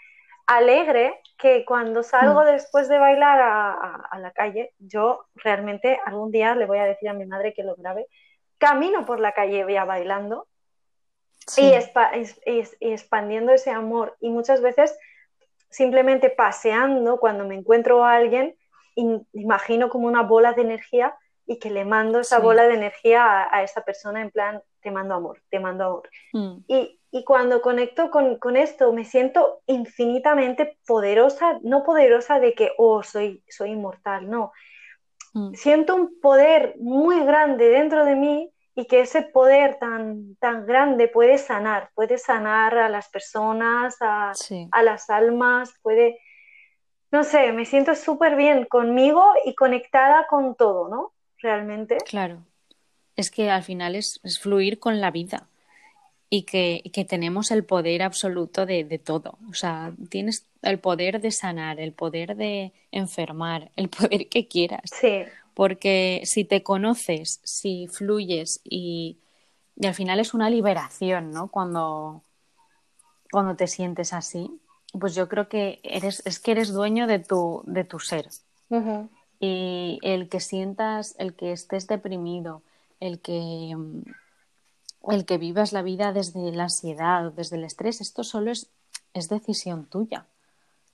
alegre que cuando salgo mm. después de bailar a, la calle, yo realmente algún día le voy a decir a mi madre que lo grabe, camino por la calle ya bailando y, expandiendo ese amor. Y muchas veces simplemente paseando, cuando me encuentro a alguien, imagino como una bola de energía y que le mando esa bola de energía a, esa persona en plan, te mando amor, te mando amor. Mm. Y, y, cuando conecto con, con, esto, me siento infinitamente poderosa, no poderosa de que, oh, soy, soy inmortal, no. Mm. Siento un poder muy grande dentro de mí y que ese poder tan, tan grande puede sanar, puede sanar a las personas, a, a las almas, puede, no sé, me siento súper bien conmigo y conectada con todo, ¿no? Realmente. Claro, es que al final es, fluir con la vida y que, que tenemos el poder absoluto de, de, todo. O sea, tienes el poder de sanar, el poder de enfermar, el poder que quieras. Sí porque si te conoces, si fluyes y, al final es una liberación, ¿no? Cuando, cuando te sientes así, pues yo creo que eres, es que eres dueño de tu, de tu ser. Y el que sientas, el que estés deprimido, el que, el que vivas la vida desde la ansiedad, desde el estrés, esto solo es, es decisión tuya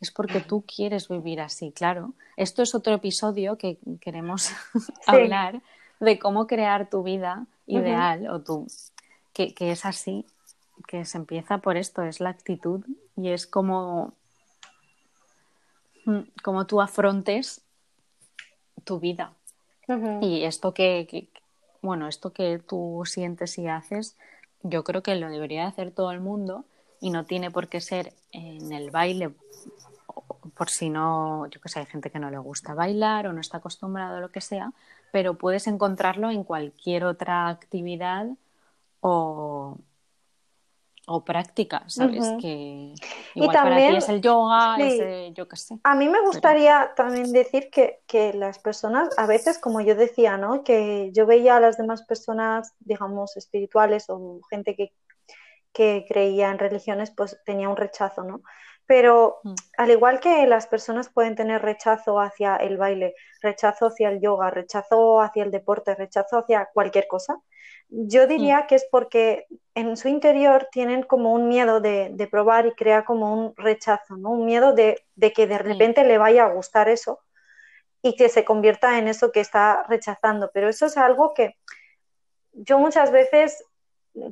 es porque tú quieres vivir así, claro. Esto es otro episodio que queremos hablar de cómo crear tu vida ideal o tu que, es así, que se empieza por esto, es la actitud y es como, mm, como tú afrontes tu vida. Y esto que, bueno, esto que tú sientes y haces, yo creo que lo debería hacer todo el mundo y no tiene por qué ser en el baile por si no, yo que sé, hay gente que no le gusta bailar o no está acostumbrado a lo que sea, pero puedes encontrarlo en cualquier otra actividad o, o práctica, ¿sabes? Que igual para ti es el yoga, yo qué sé. A mí me gustaría también decir que, que, las personas, a veces, como yo decía, ¿no? Que yo veía a las demás personas, digamos, espirituales o gente que, que creía en religiones, pues tenía un rechazo, ¿no? Pero mm. al igual que las personas pueden tener rechazo hacia el baile, rechazo hacia el yoga, rechazo hacia el deporte, rechazo hacia cualquier cosa, yo diría mm. que es porque en su interior tienen como un miedo de, probar y crea como un rechazo, ¿no? un miedo de, que de repente le vaya a gustar eso y que se convierta en eso que está rechazando. Pero eso es algo que yo muchas veces,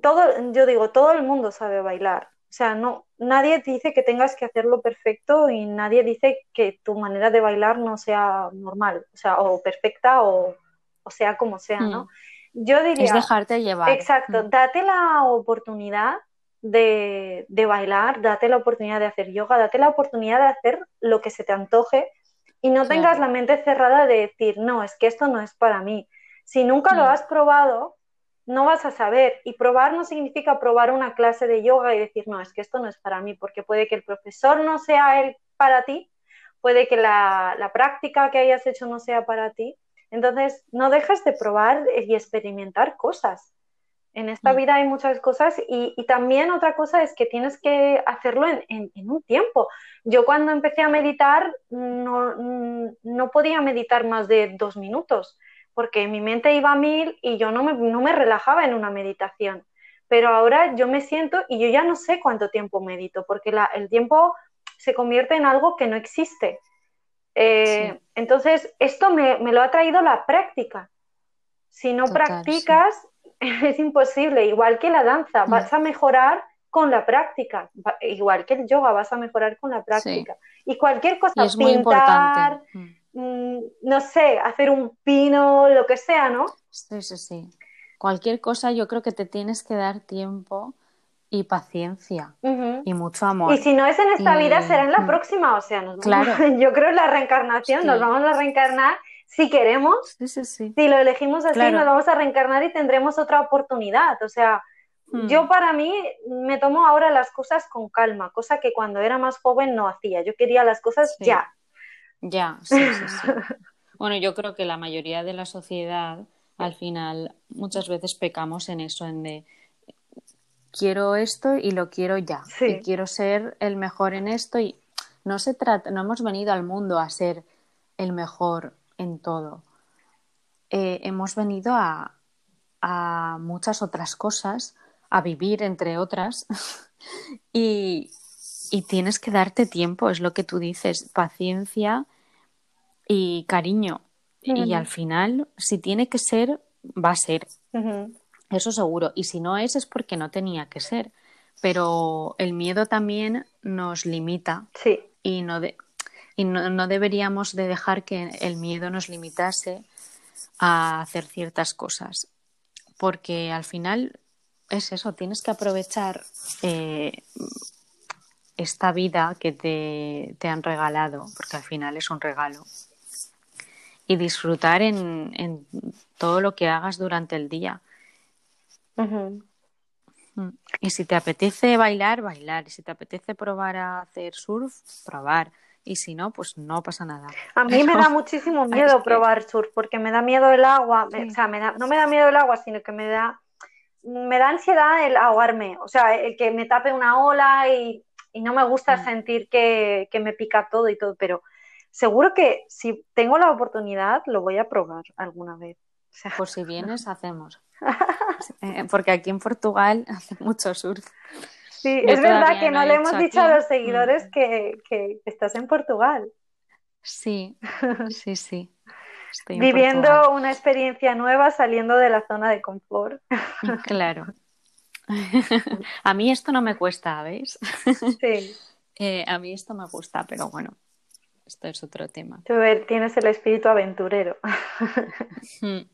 todo, yo digo, todo el mundo sabe bailar, o sea, no, nadie dice que tengas que hacerlo perfecto y nadie dice que tu manera de bailar no sea normal, o sea, o perfecta o, sea como sea, ¿no? Mm. Yo diría... Es dejarte llevar. Exacto, mm. date la oportunidad de, bailar, date la oportunidad de hacer yoga, date la oportunidad de hacer lo que se te antoje y no tengas la mente cerrada de decir, no, es que esto no es para mí. Si nunca lo mm. has probado, no vas a saber. Y probar no significa probar una clase de yoga y decir, no, es que esto no es para mí, porque puede que el profesor no sea el para ti, puede que la, práctica que hayas hecho no sea para ti. Entonces, no dejes de probar y experimentar cosas. En esta mm. vida hay muchas cosas y, también otra cosa es que tienes que hacerlo en, un tiempo. Yo cuando empecé a meditar no, no podía meditar más de dos minutos porque mi mente iba a mil y yo no me, no me relajaba en una meditación. Pero ahora yo me siento y yo ya no sé cuánto tiempo medito, porque el tiempo se convierte en algo que no existe. Eh, entonces, esto me, lo ha traído la práctica. Si no practicas, es imposible. Igual que la danza, mm. vas a mejorar con la práctica. Igual que el yoga, vas a mejorar con la práctica. Y cualquier cosa, es pintar, muy mm. Mm, no sé, hacer un pino, lo que sea, ¿no? Sí, sí, sí. Cualquier cosa yo creo que te tienes que dar tiempo y paciencia y mucho amor. Y si no es en esta vida, será en la mm. próxima. O sea, claro. yo creo en la reencarnación, nos vamos a reencarnar si queremos. Sí, sí, sí. Si lo elegimos así, nos vamos a reencarnar y tendremos otra oportunidad. O sea, mm. yo para mí me tomo ahora las cosas con calma, cosa que cuando era más joven no hacía. Yo quería las cosas ya. Ya, sí, sí, sí. bueno, yo creo que la mayoría de la sociedad, al final, muchas veces pecamos en eso, en de quiero esto y lo quiero ya. Y quiero ser el mejor en esto y no se trata, no hemos venido al mundo a ser el mejor en todo. Eh, hemos venido a, a muchas otras cosas, a vivir entre otras, y, y tienes que darte tiempo, es lo que tú dices, paciencia y cariño. Y al final, si tiene que ser, va a ser. Eso seguro. Y si no es, es porque no tenía que ser. Pero el miedo también nos limita. Sí. Y no, y no, deberíamos de dejar que el miedo nos limitase a hacer ciertas cosas. Porque al final es eso, tienes que aprovechar eh, esta vida que te, te, han regalado, porque al final es un regalo, y disfrutar en, en todo lo que hagas durante el día. Mm. Y si te apetece bailar, bailar. Y si te apetece probar a hacer surf, probar. Y si no, pues no pasa nada. A mí me da muchísimo miedo probar surf porque me da miedo el agua. O sea, me da, no me da miedo el agua, sino que me da, me da ansiedad el ahogarme. O sea, el que me tape una ola y, y no me gusta mm. sentir que, que, me pica todo y todo. Pero seguro que si tengo la oportunidad, lo voy a probar alguna vez. O sea, pues si vienes, hacemos. Eh, porque aquí en Portugal hace mucho surf. Sí, es verdad que no, le hemos dicho a los seguidores mm. que, estás en Portugal. Sí, sí, sí. Viviendo una experiencia nueva saliendo de la zona de confort. Claro. a mí esto no me cuesta, ¿veis? Sí. Eh, a mí esto me gusta, pero bueno, esto es otro tema. Tú tienes el espíritu aventurero. Mm.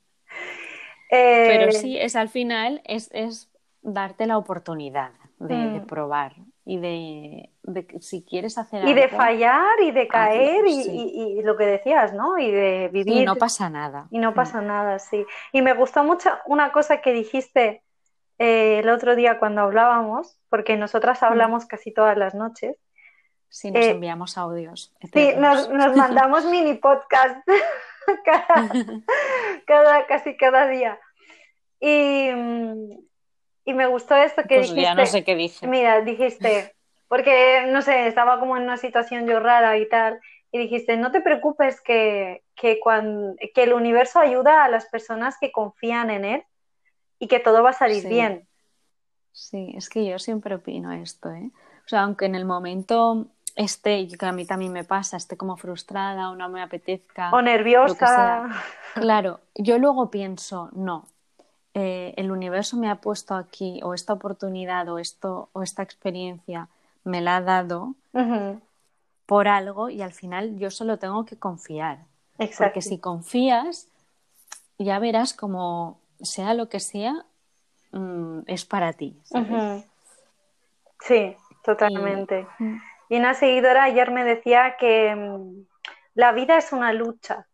Pero eh, sí, es al final, es, es darte la oportunidad de, mm. probar y de, si quieres hacer algo. Y de fallar y de caer y, lo que decías, ¿no? Y de vivir. Y no pasa nada. Y no pasa nada, sí. Y me gustó mucho una cosa que dijiste eh, el otro día cuando hablábamos, porque nosotras hablamos casi todas las noches. Sí, nos eh, enviamos audios. Sí, nos, nos mandamos mini podcast. cada, casi cada día. Y, y me gustó esto que pues dijiste. Ya no sé qué dije. Mira, dijiste, porque no sé, estaba como en una situación yo rara y tal, y dijiste, no te preocupes que, que, cuando, que el universo ayuda a las personas que confían en él y que todo va a salir bien. Sí, es que yo siempre opino esto, ¿eh? O sea, aunque en el momento esté, que a mí también me pasa, esté como frustrada o no me apetezca. O nerviosa. Claro, yo luego pienso, no, eh, el universo me ha puesto aquí, o esta oportunidad, o, esto, o esta experiencia me la ha dado por algo y al final yo solo tengo que confiar. Exacto. Porque si confías, ya verás como sea lo que sea, mm, es para ti. Sí, totalmente. Y una seguidora ayer me decía que mm, la vida es una lucha.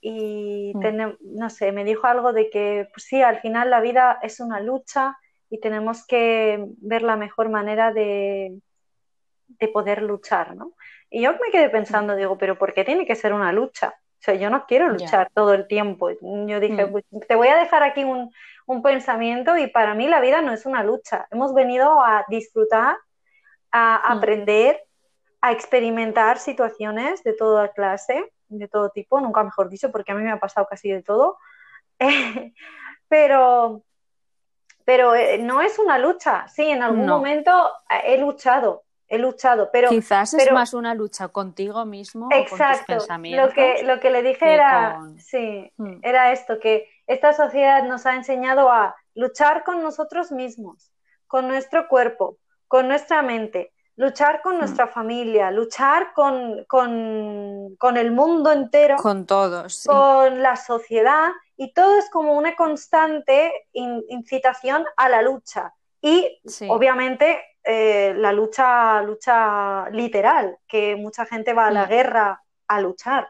Y mm. no sé, me dijo algo de que pues sí, al final la vida es una lucha y tenemos que ver la mejor manera de, de poder luchar, ¿no? Y yo me quedé pensando, digo, pero ¿por qué tiene que ser una lucha? O sea, yo no quiero luchar todo el tiempo. Yo dije, mm. pues, te voy a dejar aquí un, un, pensamiento y para mí la vida no es una lucha. Hemos venido a disfrutar a aprender, a experimentar situaciones de toda clase, de todo tipo, nunca mejor dicho, porque a mí me ha pasado casi de todo. pero, pero eh, no es una lucha. Sí, en algún momento he luchado, he luchado, pero quizás es más una lucha contigo mismo exacto, o con tus pensamientos. Lo que, lo que le dije era, sí, hmm. era esto, que esta sociedad nos ha enseñado a luchar con nosotros mismos, con nuestro cuerpo, con nuestra mente, luchar con mm. nuestra familia, luchar con, con, el mundo entero, con todos, con la sociedad, y todo es como una constante incitación a la lucha. Y obviamente eh, la lucha, lucha literal, que mucha gente va a la guerra a luchar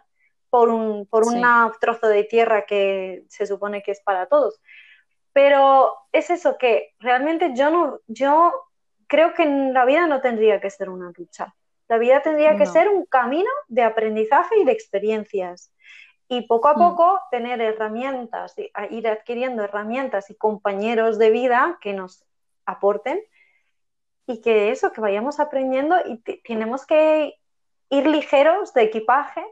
por un, por un trozo de tierra que se supone que es para todos. Pero es eso que realmente yo no, yo creo que la vida no tendría que ser una lucha. La vida tendría que ser un camino de aprendizaje y de experiencias. Y poco a mm. poco tener herramientas, ir adquiriendo herramientas y compañeros de vida que nos aporten y que eso, que vayamos aprendiendo y tenemos que ir ligeros de equipaje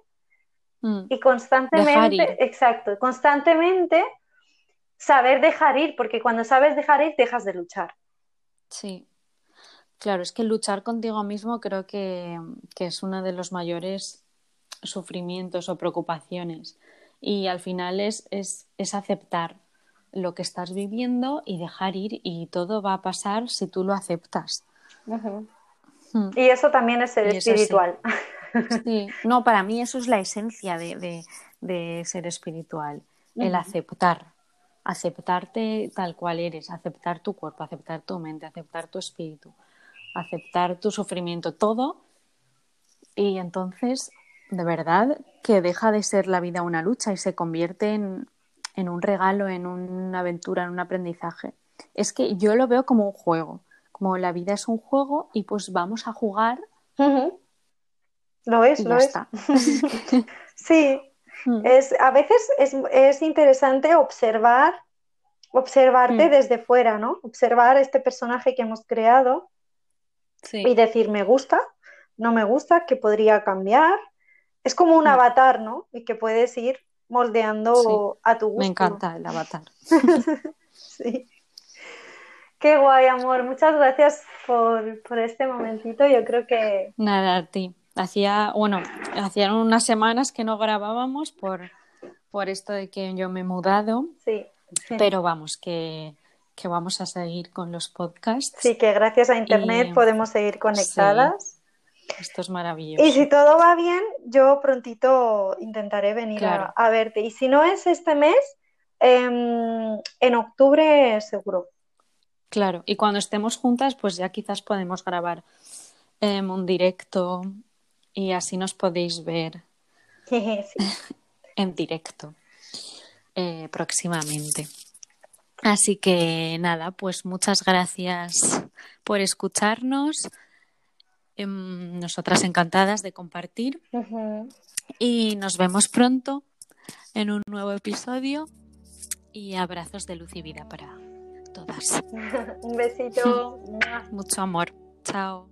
mm. y constantemente, exacto, constantemente saber dejar ir, porque cuando sabes dejar ir, dejas de luchar. Sí, Claro, es que luchar contigo mismo creo que, es uno de los mayores sufrimientos o preocupaciones. Y al final es, es, aceptar lo que estás viviendo y dejar ir y todo va a pasar si tú lo aceptas. Hmm. Y eso también es ser espiritual. Sí. no, para mí eso es la esencia de, ser espiritual, el aceptar, aceptarte tal cual eres, aceptar tu cuerpo, aceptar tu mente, aceptar tu espíritu, aceptar tu sufrimiento, todo. Y entonces, de verdad, que deja de ser la vida una lucha y se convierte en, en un regalo, en una aventura, en un aprendizaje. Es que yo lo veo como un juego, como la vida es un juego y pues vamos a jugar. Lo es, lo es. sí, mm. es, a veces es, interesante observar, observarte mm. desde fuera, ¿no? Observar este personaje que hemos creado y decir, me gusta, no me gusta, que podría cambiar. Es como un mm. avatar, ¿no? Y que puedes ir moldeando a tu gusto. Me encanta el avatar. sí. Qué guay, amor. Muchas gracias por, por, este momentito. Yo creo que. Nada, a ti. Hacía, bueno, hacían unas semanas que no grabábamos por, por esto de que yo me he mudado. Sí. Pero vamos, que, que, vamos a seguir con los podcasts. Sí, que gracias a Internet podemos seguir conectadas. Esto es maravilloso. Y si todo va bien, yo prontito intentaré venir a, verte. Y si no es este mes, em, en octubre seguro. Claro, y cuando estemos juntas, pues ya quizás podemos grabar em, un directo y así nos podéis ver en directo eh, próximamente. Así que nada, pues muchas gracias por escucharnos. Em, nosotras encantadas de compartir. Y nos vemos pronto en un nuevo episodio. Y abrazos de luz y vida para todas. un besito. Mucho amor. Chao.